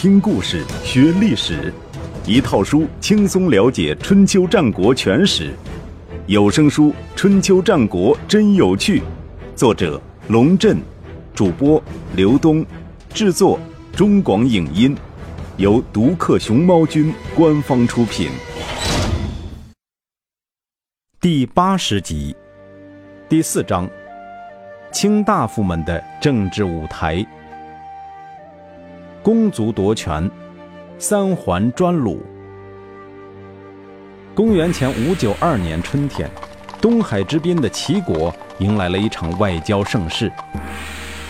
听故事学历史，一套书轻松了解春秋战国全史。有声书《春秋战国真有趣》，作者龙震，主播刘东，制作中广影音，由独克熊猫君官方出品。第八十集，第四章，卿大夫们的政治舞台。公族夺权，三桓专鲁。公元前五九二年春天，东海之滨的齐国迎来了一场外交盛事。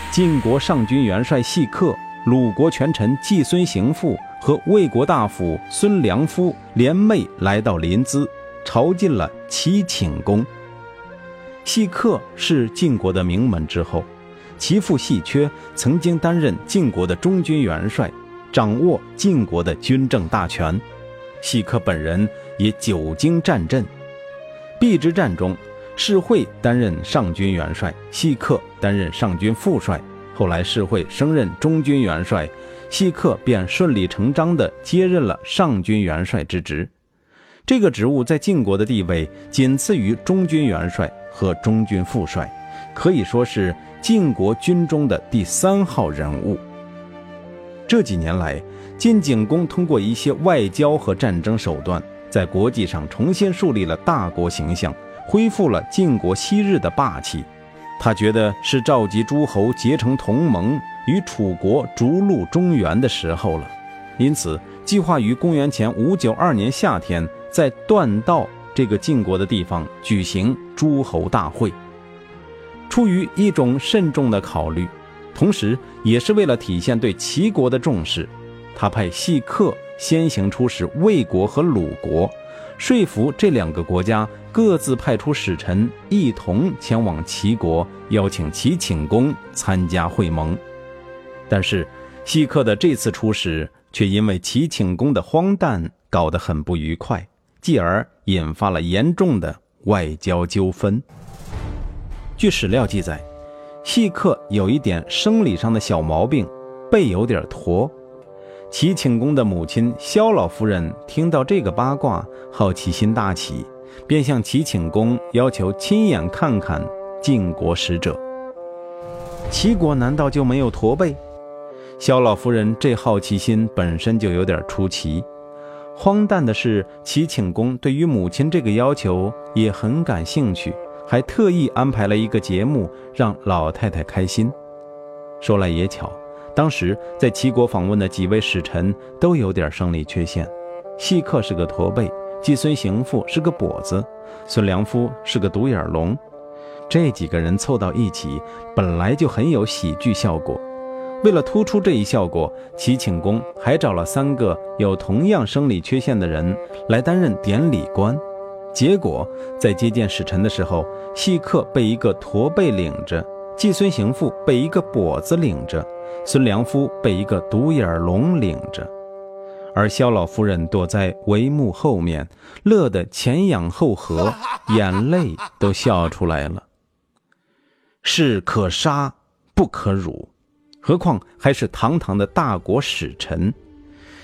晋国上军元帅细客、鲁国权臣季孙行父和魏国大夫孙良夫联袂来到临淄，朝觐了齐顷公。细客是晋国的名门之后。其父细缺曾经担任晋国的中军元帅，掌握晋国的军政大权。细客本人也久经战阵。邲之战中，士会担任上军元帅，细克担任上军副帅。后来士会升任中军元帅，细克便顺理成章地接任了上军元帅之职。这个职务在晋国的地位仅次于中军元帅和中军副帅，可以说是。晋国军中的第三号人物。这几年来，晋景公通过一些外交和战争手段，在国际上重新树立了大国形象，恢复了晋国昔日的霸气。他觉得是召集诸侯结成同盟，与楚国逐鹿中原的时候了，因此计划于公元前五九二年夏天，在段道这个晋国的地方举行诸侯大会。出于一种慎重的考虑，同时也是为了体现对齐国的重视，他派细客先行出使魏国和鲁国，说服这两个国家各自派出使臣一同前往齐国，邀请齐顷公参加会盟。但是，细客的这次出使却因为齐顷公的荒诞搞得很不愉快，继而引发了严重的外交纠纷。据史料记载，细客有一点生理上的小毛病，背有点驼。齐顷公的母亲萧老夫人听到这个八卦，好奇心大起，便向齐顷公要求亲眼看看晋国使者。齐国难道就没有驼背？萧老夫人这好奇心本身就有点出奇。荒诞的是，齐顷公对于母亲这个要求也很感兴趣。还特意安排了一个节目让老太太开心。说来也巧，当时在齐国访问的几位使臣都有点生理缺陷，细客是个驼背，季孙行父是个跛子，孙良夫是个独眼龙。这几个人凑到一起，本来就很有喜剧效果。为了突出这一效果，齐顷公还找了三个有同样生理缺陷的人来担任典礼官。结果在接见使臣的时候，细客被一个驼背领着，季孙行父被一个跛子领着，孙良夫被一个独眼龙领着，而萧老夫人躲在帷幕后面，乐得前仰后合，眼泪都笑出来了。士可杀不可辱，何况还是堂堂的大国使臣。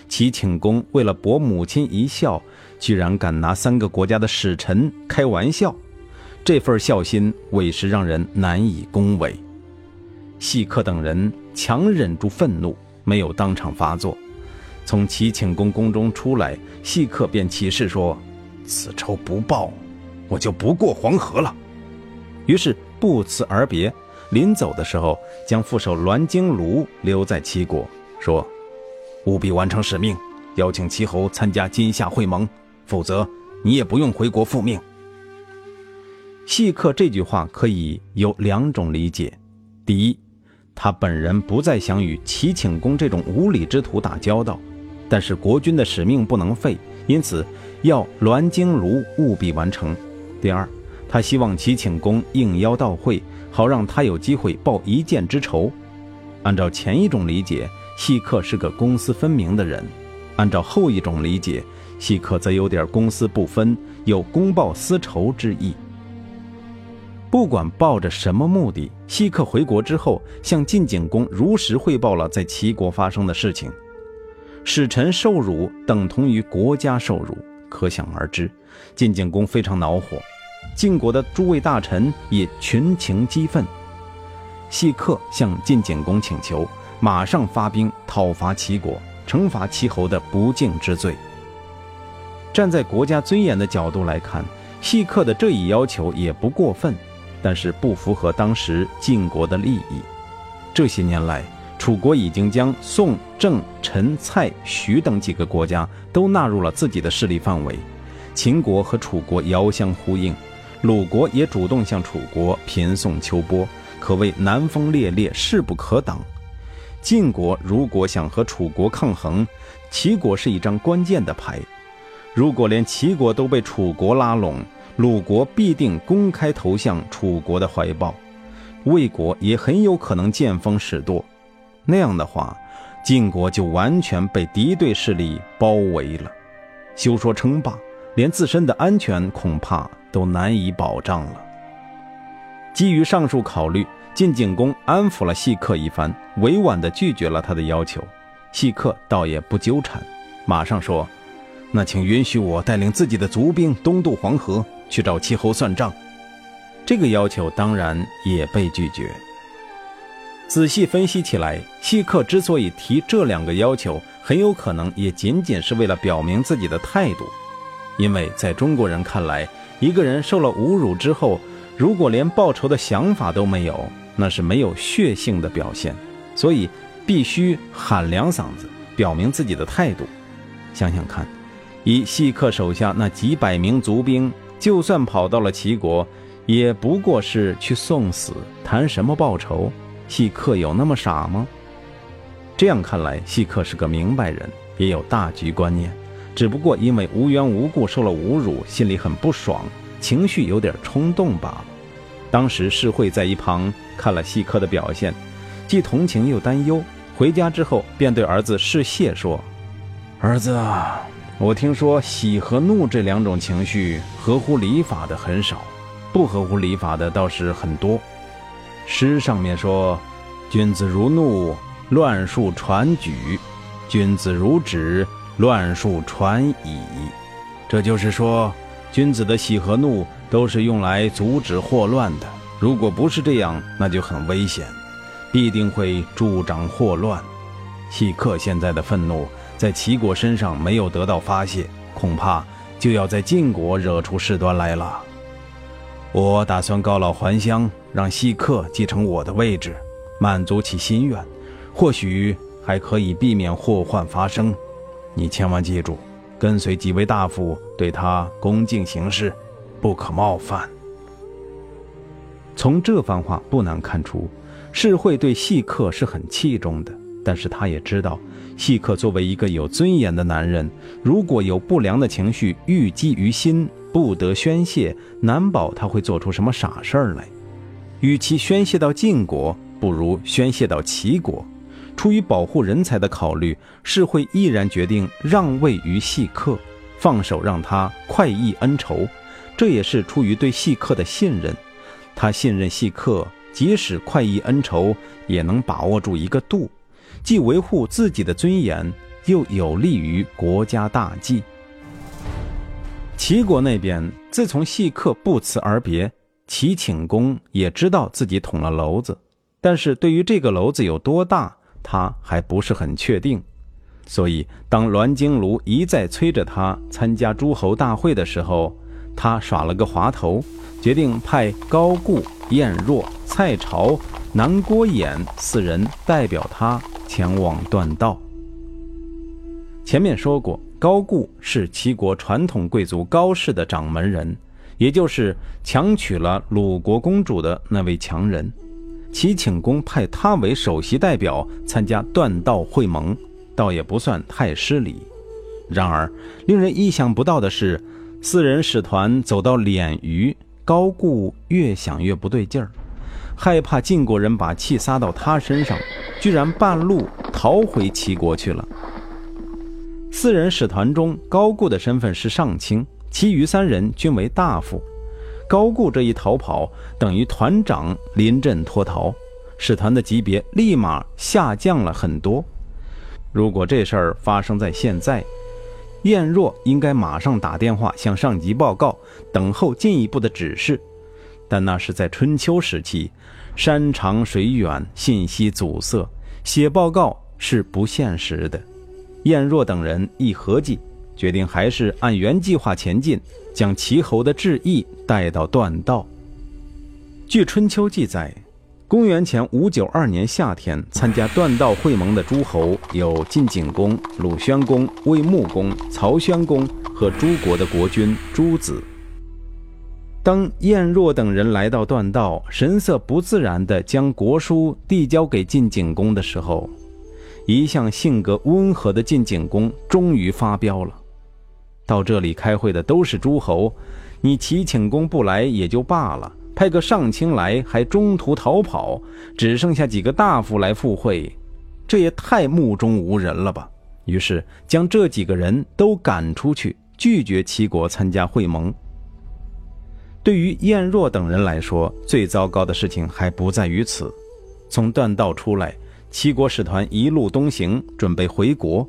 齐顷公为了博母亲一笑，居然敢拿三个国家的使臣开玩笑，这份孝心委实让人难以恭维。细客等人强忍住愤怒，没有当场发作。从齐顷公宫中出来，细客便起誓说：“此仇不报，我就不过黄河了。”于是不辞而别。临走的时候，将副手栾京卢留在齐国，说。务必完成使命，邀请齐侯参加今夏会盟，否则你也不用回国复命。细客这句话可以有两种理解：第一，他本人不再想与齐顷公这种无礼之徒打交道，但是国君的使命不能废，因此要栾京卢务必完成；第二，他希望齐顷公应邀到会，好让他有机会报一箭之仇。按照前一种理解。细客是个公私分明的人，按照后一种理解，细客则有点公私不分，有公报私仇之意。不管抱着什么目的，细客回国之后，向晋景公如实汇报了在齐国发生的事情。使臣受辱等同于国家受辱，可想而知，晋景公非常恼火。晋国的诸位大臣也群情激愤。细客向晋景公请求，马上发兵讨伐齐国，惩罚齐侯的不敬之罪。站在国家尊严的角度来看，细客的这一要求也不过分，但是不符合当时晋国的利益。这些年来，楚国已经将宋、郑、陈、蔡、徐等几个国家都纳入了自己的势力范围，秦国和楚国遥相呼应，鲁国也主动向楚国频送秋波。可谓南风烈烈，势不可挡。晋国如果想和楚国抗衡，齐国是一张关键的牌。如果连齐国都被楚国拉拢，鲁国必定公开投向楚国的怀抱，魏国也很有可能见风使舵。那样的话，晋国就完全被敌对势力包围了。休说称霸，连自身的安全恐怕都难以保障了。基于上述考虑，晋景公安抚了细客一番，委婉地拒绝了他的要求。细客倒也不纠缠，马上说：“那请允许我带领自己的族兵东渡黄河，去找齐侯算账。”这个要求当然也被拒绝。仔细分析起来，细客之所以提这两个要求，很有可能也仅仅是为了表明自己的态度，因为在中国人看来，一个人受了侮辱之后，如果连报仇的想法都没有，那是没有血性的表现，所以必须喊两嗓子，表明自己的态度。想想看，以细客手下那几百名族兵，就算跑到了齐国，也不过是去送死，谈什么报仇？细客有那么傻吗？这样看来，细客是个明白人，也有大局观念，只不过因为无缘无故受了侮辱，心里很不爽。情绪有点冲动罢了。当时世惠在一旁看了细客的表现，既同情又担忧。回家之后，便对儿子世谢说：“儿子啊，我听说喜和怒这两种情绪合乎礼法的很少，不合乎礼法的倒是很多。诗上面说：‘君子如怒，乱数传举；君子如止，乱数传矣。’这就是说。”君子的喜和怒都是用来阻止祸乱的，如果不是这样，那就很危险，必定会助长祸乱。细客现在的愤怒在齐国身上没有得到发泄，恐怕就要在晋国惹出事端来了。我打算告老还乡，让细客继承我的位置，满足其心愿，或许还可以避免祸患发生。你千万记住。跟随几位大夫，对他恭敬行事，不可冒犯。从这番话不难看出，世会对细客是很器重的。但是他也知道，细客作为一个有尊严的男人，如果有不良的情绪郁积于心，不得宣泄，难保他会做出什么傻事儿来。与其宣泄到晋国，不如宣泄到齐国。出于保护人才的考虑，世会毅然决定让位于细客，放手让他快意恩仇。这也是出于对细客的信任。他信任细客，即使快意恩仇，也能把握住一个度，既维护自己的尊严，又有利于国家大计。齐国那边自从细客不辞而别，齐顷公也知道自己捅了娄子，但是对于这个娄子有多大？他还不是很确定，所以当栾京卢一再催着他参加诸侯大会的时候，他耍了个滑头，决定派高固、晏若、蔡朝、南郭衍四人代表他前往断道。前面说过，高固是齐国传统贵族高氏的掌门人，也就是强娶了鲁国公主的那位强人。齐顷公派他为首席代表参加断道会盟，倒也不算太失礼。然而，令人意想不到的是，四人使团走到敛鱼，高固越想越不对劲儿，害怕晋国人把气撒到他身上，居然半路逃回齐国去了。四人使团中，高固的身份是上卿，其余三人均为大夫。高固这一逃跑，等于团长临阵脱逃，使团的级别立马下降了很多。如果这事儿发生在现在，晏若应该马上打电话向上级报告，等候进一步的指示。但那是在春秋时期，山长水远，信息阻塞，写报告是不现实的。晏若等人一合计，决定还是按原计划前进，将齐侯的致意带到段道。据春秋记载。公元前五九二年夏天，参加断道会盟的诸侯有晋景公、鲁宣公、魏穆公、曹宣公和诸国的国君诸子。当晏若等人来到断道，神色不自然地将国书递交给晋景公的时候，一向性格温和的晋景公终于发飙了：“到这里开会的都是诸侯，你齐景公不来也就罢了。”派个上卿来，还中途逃跑，只剩下几个大夫来赴会，这也太目中无人了吧？于是将这几个人都赶出去，拒绝齐国参加会盟。对于燕若等人来说，最糟糕的事情还不在于此。从断道出来，齐国使团一路东行，准备回国。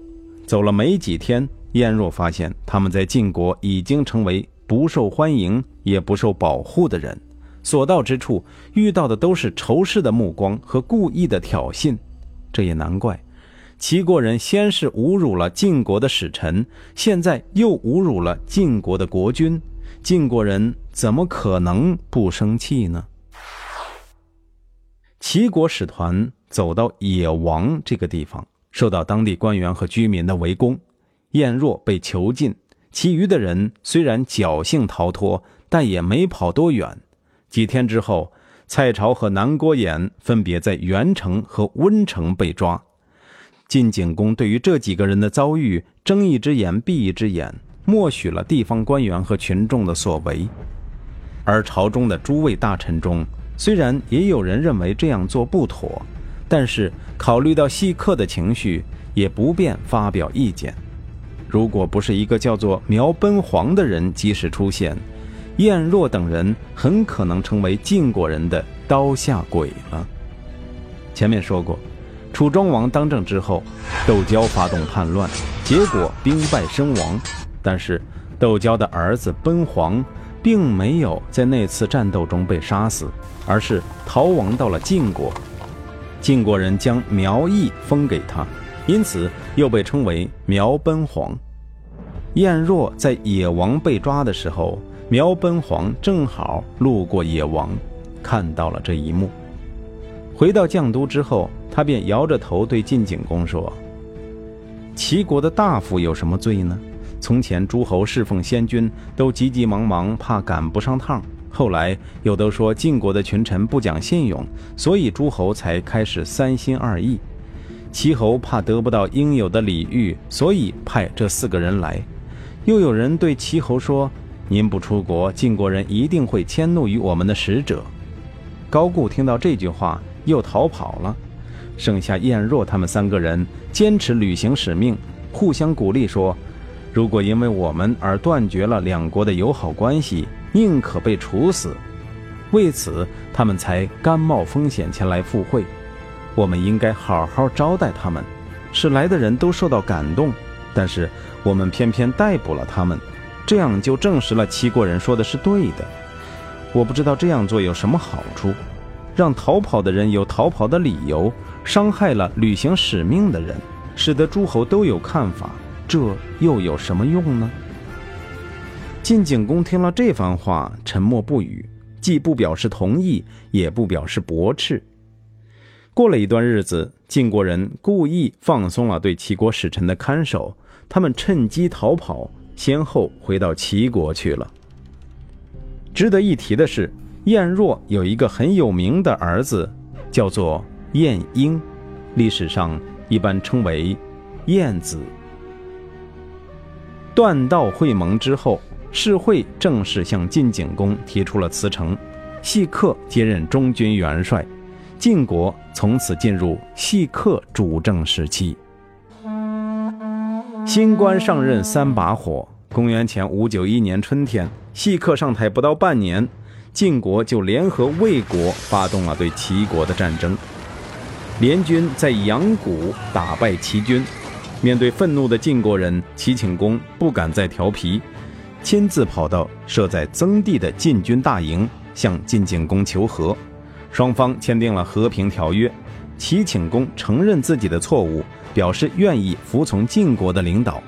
走了没几天，燕若发现他们在晋国已经成为不受欢迎也不受保护的人。所到之处，遇到的都是仇视的目光和故意的挑衅。这也难怪，齐国人先是侮辱了晋国的使臣，现在又侮辱了晋国的国君，晋国人怎么可能不生气呢？齐国使团走到野王这个地方，受到当地官员和居民的围攻，晏若被囚禁，其余的人虽然侥幸逃脱，但也没跑多远。几天之后，蔡朝和南郭衍分别在元城和温城被抓。晋景公对于这几个人的遭遇睁一只眼闭一只眼，默许了地方官员和群众的所为。而朝中的诸位大臣中，虽然也有人认为这样做不妥，但是考虑到细客的情绪，也不便发表意见。如果不是一个叫做苗奔黄的人及时出现，晏若等人很可能成为晋国人的刀下鬼了。前面说过，楚庄王当政之后，窦娇发动叛乱，结果兵败身亡。但是窦娇的儿子奔黄并没有在那次战斗中被杀死，而是逃亡到了晋国。晋国人将苗裔封给他，因此又被称为苗奔黄。晏若在野王被抓的时候。苗奔黄正好路过野王，看到了这一幕。回到绛都之后，他便摇着头对晋景公说：“齐国的大夫有什么罪呢？从前诸侯侍奉先君都急急忙忙，怕赶不上趟；后来又都说晋国的群臣不讲信用，所以诸侯才开始三心二意。齐侯怕得不到应有的礼遇，所以派这四个人来。又有人对齐侯说。”您不出国，晋国人一定会迁怒于我们的使者。高固听到这句话，又逃跑了。剩下晏若他们三个人坚持履行使命，互相鼓励说：“如果因为我们而断绝了两国的友好关系，宁可被处死。”为此，他们才甘冒风险前来赴会。我们应该好好招待他们，使来的人都受到感动。但是我们偏偏逮捕了他们。这样就证实了齐国人说的是对的。我不知道这样做有什么好处，让逃跑的人有逃跑的理由，伤害了履行使命的人，使得诸侯都有看法，这又有什么用呢？晋景公听了这番话，沉默不语，既不表示同意，也不表示驳斥。过了一段日子，晋国人故意放松了对齐国使臣的看守，他们趁机逃跑。先后回到齐国去了。值得一提的是，晏若有一个很有名的儿子，叫做晏婴，历史上一般称为晏子。断道会盟之后，世会正式向晋景公提出了辞呈，细客接任中军元帅，晋国从此进入细客主政时期。新官上任三把火。公元前五九一年春天，细客上台不到半年，晋国就联合魏国发动了对齐国的战争。联军在阳谷打败齐军，面对愤怒的晋国人，齐顷公不敢再调皮，亲自跑到设在曾地的晋军大营，向晋景公求和。双方签订了和平条约。齐顷公承认自己的错误，表示愿意服从晋国的领导，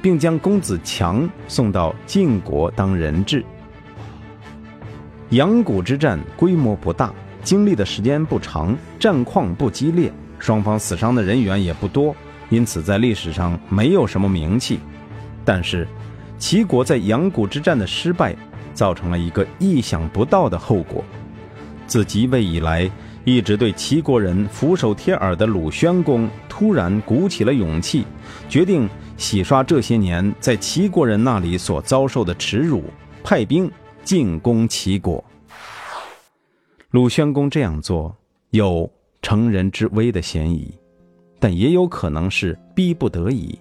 并将公子强送到晋国当人质。阳谷之战规模不大，经历的时间不长，战况不激烈，双方死伤的人员也不多。因此，在历史上没有什么名气，但是，齐国在阳谷之战的失败，造成了一个意想不到的后果。自即位以来，一直对齐国人俯首帖耳的鲁宣公，突然鼓起了勇气，决定洗刷这些年在齐国人那里所遭受的耻辱，派兵进攻齐国。鲁宣公这样做，有乘人之危的嫌疑。但也有可能是逼不得已。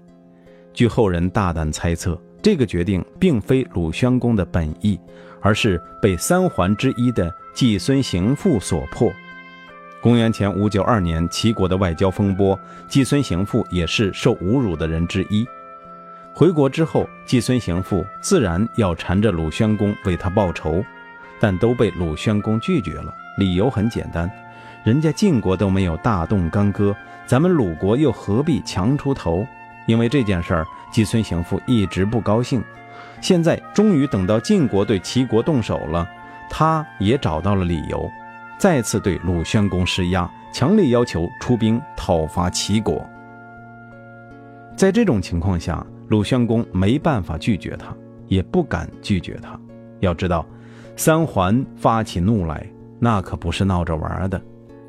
据后人大胆猜测，这个决定并非鲁宣公的本意，而是被三桓之一的季孙行父所迫。公元前五九二年，齐国的外交风波，季孙行父也是受侮辱的人之一。回国之后，季孙行父自然要缠着鲁宣公为他报仇，但都被鲁宣公拒绝了。理由很简单。人家晋国都没有大动干戈，咱们鲁国又何必强出头？因为这件事儿，季孙行父一直不高兴。现在终于等到晋国对齐国动手了，他也找到了理由，再次对鲁宣公施压，强烈要求出兵讨伐齐国。在这种情况下，鲁宣公没办法拒绝他，也不敢拒绝他。要知道，三桓发起怒来，那可不是闹着玩的。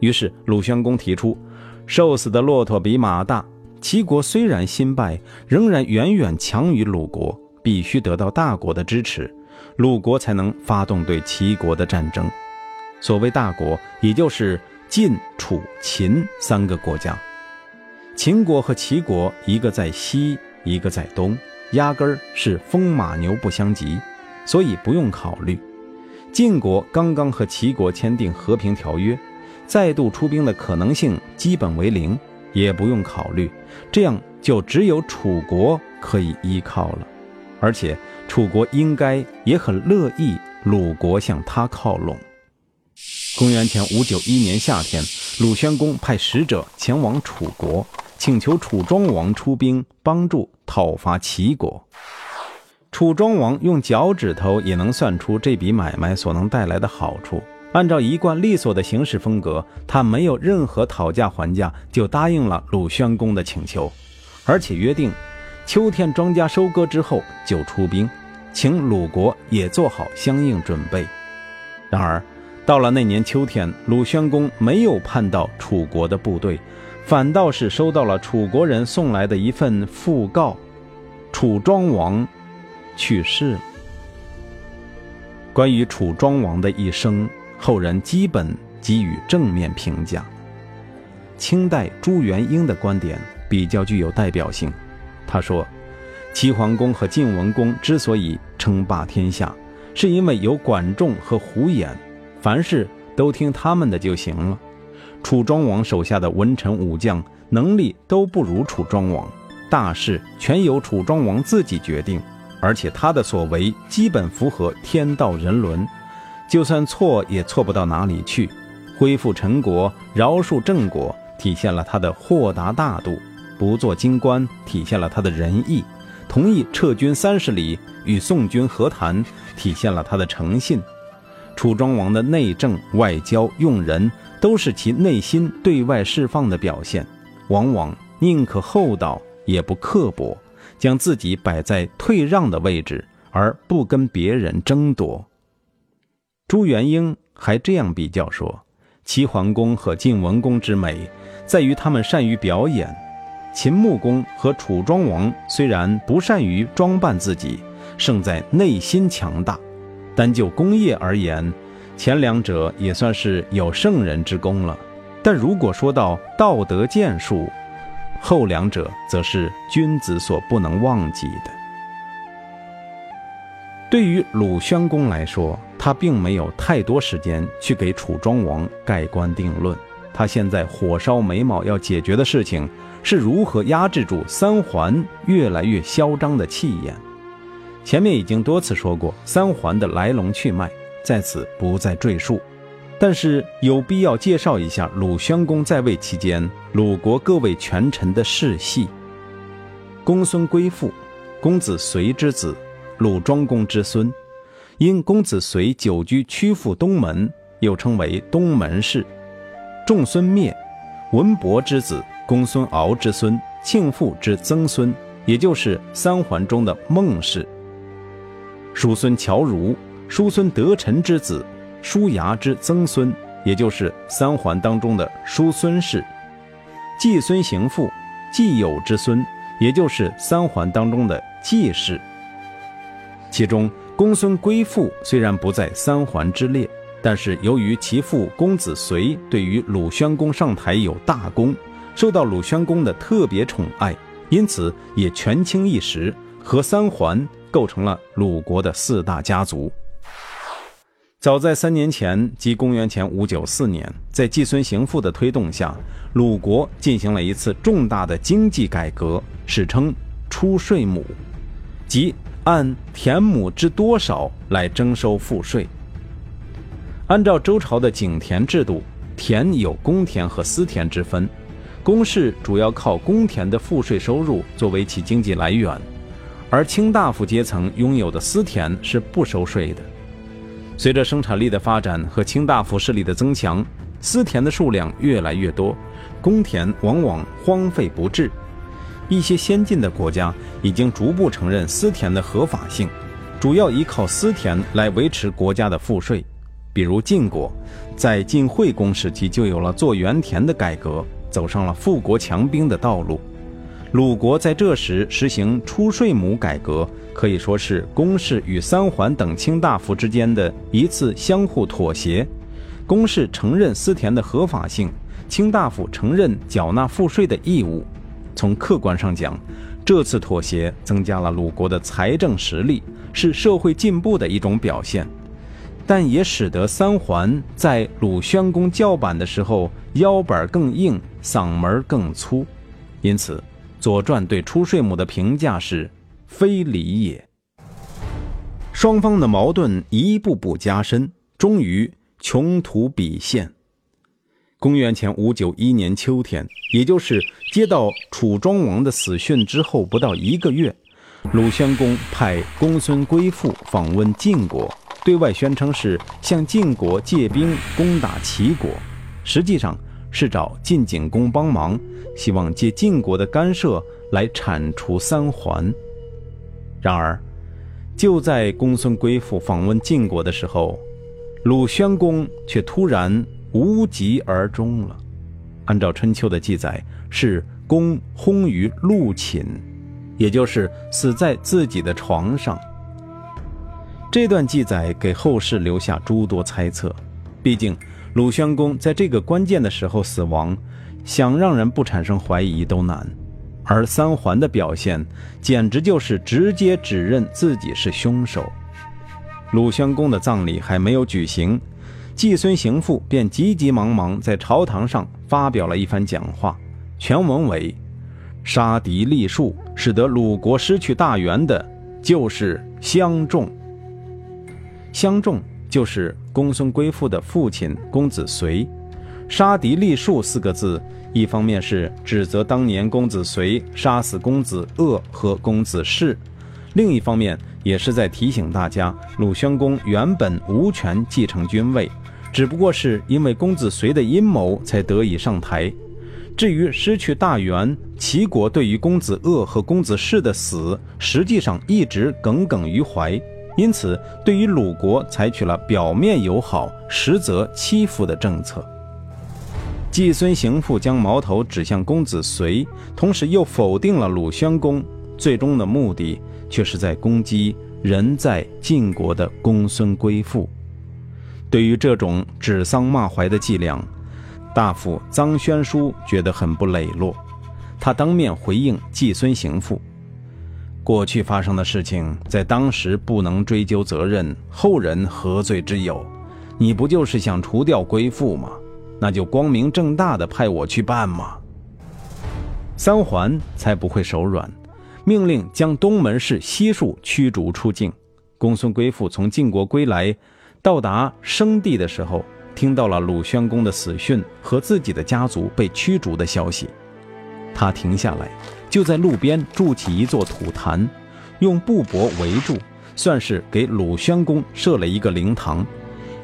于是鲁宣公提出：“瘦死的骆驼比马大。齐国虽然新败，仍然远远强于鲁国，必须得到大国的支持，鲁国才能发动对齐国的战争。所谓大国，也就是晋、楚、秦三个国家。秦国和齐国，一个在西，一个在东，压根儿是风马牛不相及，所以不用考虑。晋国刚刚和齐国签订和平条约。”再度出兵的可能性基本为零，也不用考虑，这样就只有楚国可以依靠了，而且楚国应该也很乐意鲁国向他靠拢。公元前五九一年夏天，鲁宣公派使者前往楚国，请求楚庄王出兵帮助讨伐齐国。楚庄王用脚趾头也能算出这笔买卖所能带来的好处。按照一贯利索的行事风格，他没有任何讨价还价，就答应了鲁宣公的请求，而且约定秋天庄稼收割之后就出兵，请鲁国也做好相应准备。然而，到了那年秋天，鲁宣公没有盼到楚国的部队，反倒是收到了楚国人送来的一份讣告：楚庄王去世了。关于楚庄王的一生。后人基本给予正面评价。清代朱元英的观点比较具有代表性。他说：“齐桓公和晋文公之所以称霸天下，是因为有管仲和胡衍，凡事都听他们的就行了。楚庄王手下的文臣武将能力都不如楚庄王，大事全由楚庄王自己决定，而且他的所为基本符合天道人伦。”就算错也错不到哪里去，恢复陈国，饶恕郑国，体现了他的豁达大度；不做京官，体现了他的仁义；同意撤军三十里与宋军和谈，体现了他的诚信。楚庄王的内政、外交、用人，都是其内心对外释放的表现，往往宁可厚道也不刻薄，将自己摆在退让的位置，而不跟别人争夺。朱元英还这样比较说：齐桓公和晋文公之美，在于他们善于表演；秦穆公和楚庄王虽然不善于装扮自己，胜在内心强大。单就功业而言，前两者也算是有圣人之功了。但如果说到道德建树，后两者则是君子所不能忘记的。对于鲁宣公来说，他并没有太多时间去给楚庄王盖棺定论，他现在火烧眉毛要解决的事情是如何压制住三桓越来越嚣张的气焰。前面已经多次说过三桓的来龙去脉，在此不再赘述。但是有必要介绍一下鲁宣公在位期间鲁国各位权臣的世系。公孙归父，公子随之子，鲁庄公之孙。因公子随久居曲阜东门，又称为东门氏。仲孙灭，文伯之子，公孙敖之孙，庆父之曾孙，也就是三桓中的孟氏。叔孙侨如，叔孙得臣之子，叔牙之曾孙，也就是三桓当中的叔孙氏。季孙行父，季友之孙，也就是三桓当中的季氏。其中公孙归父虽然不在三桓之列。但是由于其父公子随对于鲁宣公上台有大功，受到鲁宣公的特别宠爱，因此也权倾一时，和三桓构成了鲁国的四大家族。早在三年前，即公元前五九四年，在季孙行父的推动下，鲁国进行了一次重大的经济改革，史称“出税亩”，即按田亩之多少来征收赋税。按照周朝的井田制度，田有公田和私田之分，公室主要靠公田的赋税收入作为其经济来源，而卿大夫阶层拥有的私田是不收税的。随着生产力的发展和卿大夫势力的增强，私田的数量越来越多，公田往往荒废不治。一些先进的国家已经逐步承认私田的合法性，主要依靠私田来维持国家的赋税。比如晋国，在晋惠公时期就有了做园田的改革，走上了富国强兵的道路。鲁国在这时实行出税亩改革，可以说是公室与三桓等卿大夫之间的一次相互妥协。公室承认私田的合法性，卿大夫承认缴纳赋税的义务。从客观上讲，这次妥协增加了鲁国的财政实力，是社会进步的一种表现。但也使得三桓在鲁宣公叫板的时候腰板更硬，嗓门更粗，因此《左传》对出税亩的评价是“非礼也”。双方的矛盾一步步加深，终于穷途笔现。公元前五九一年秋天，也就是接到楚庄王的死讯之后不到一个月，鲁宣公派公孙归父访问晋国。对外宣称是向晋国借兵攻打齐国，实际上是找晋景公帮忙，希望借晋国的干涉来铲除三桓。然而，就在公孙归父访问晋国的时候，鲁宣公却突然无疾而终了。按照春秋的记载，是公薨于陆寝，也就是死在自己的床上。这段记载给后世留下诸多猜测，毕竟鲁宣公在这个关键的时候死亡，想让人不产生怀疑都难。而三桓的表现简直就是直接指认自己是凶手。鲁宣公的葬礼还没有举行，季孙行父便急急忙忙在朝堂上发表了一番讲话，全文为：“杀敌立树，使得鲁国失去大元的，就是相仲。”相仲就是公孙归父的父亲公子随，杀敌立树四个字，一方面是指责当年公子随杀死公子鄂和公子氏，另一方面也是在提醒大家，鲁宣公原本无权继承君位，只不过是因为公子随的阴谋才得以上台。至于失去大元，齐国对于公子鄂和公子氏的死，实际上一直耿耿于怀。因此，对于鲁国采取了表面友好、实则欺负的政策。季孙行父将矛头指向公子随，同时又否定了鲁宣公，最终的目的却是在攻击人在晋国的公孙归父。对于这种指桑骂槐的伎俩，大夫臧宣书觉得很不磊落，他当面回应季孙行父。过去发生的事情，在当时不能追究责任，后人何罪之有？你不就是想除掉归父吗？那就光明正大的派我去办嘛。三桓才不会手软，命令将东门氏悉数驱逐出境。公孙归父从晋国归来，到达生地的时候，听到了鲁宣公的死讯和自己的家族被驱逐的消息。他停下来，就在路边筑起一座土坛，用布帛围住，算是给鲁宣公设了一个灵堂。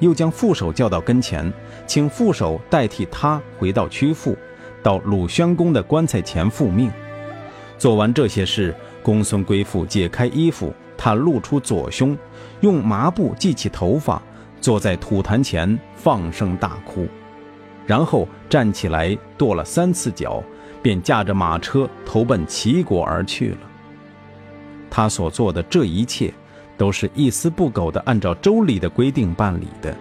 又将副手叫到跟前，请副手代替他回到曲阜，到鲁宣公的棺材前复命。做完这些事，公孙归父解开衣服。他露出左胸，用麻布系起头发，坐在土坛前放声大哭，然后站起来跺了三次脚，便驾着马车投奔齐国而去了。他所做的这一切，都是一丝不苟地按照周礼的规定办理的，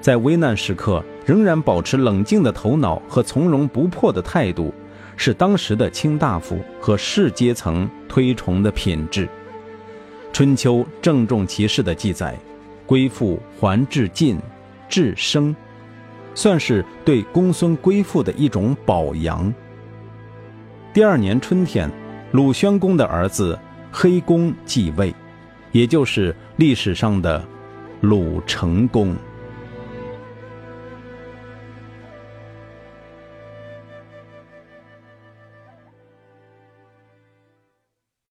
在危难时刻仍然保持冷静的头脑和从容不迫的态度，是当时的卿大夫和士阶层推崇的品质。春秋郑重其事的记载，归父还至晋，至生，算是对公孙归父的一种褒扬。第二年春天，鲁宣公的儿子黑公继位，也就是历史上的鲁成公。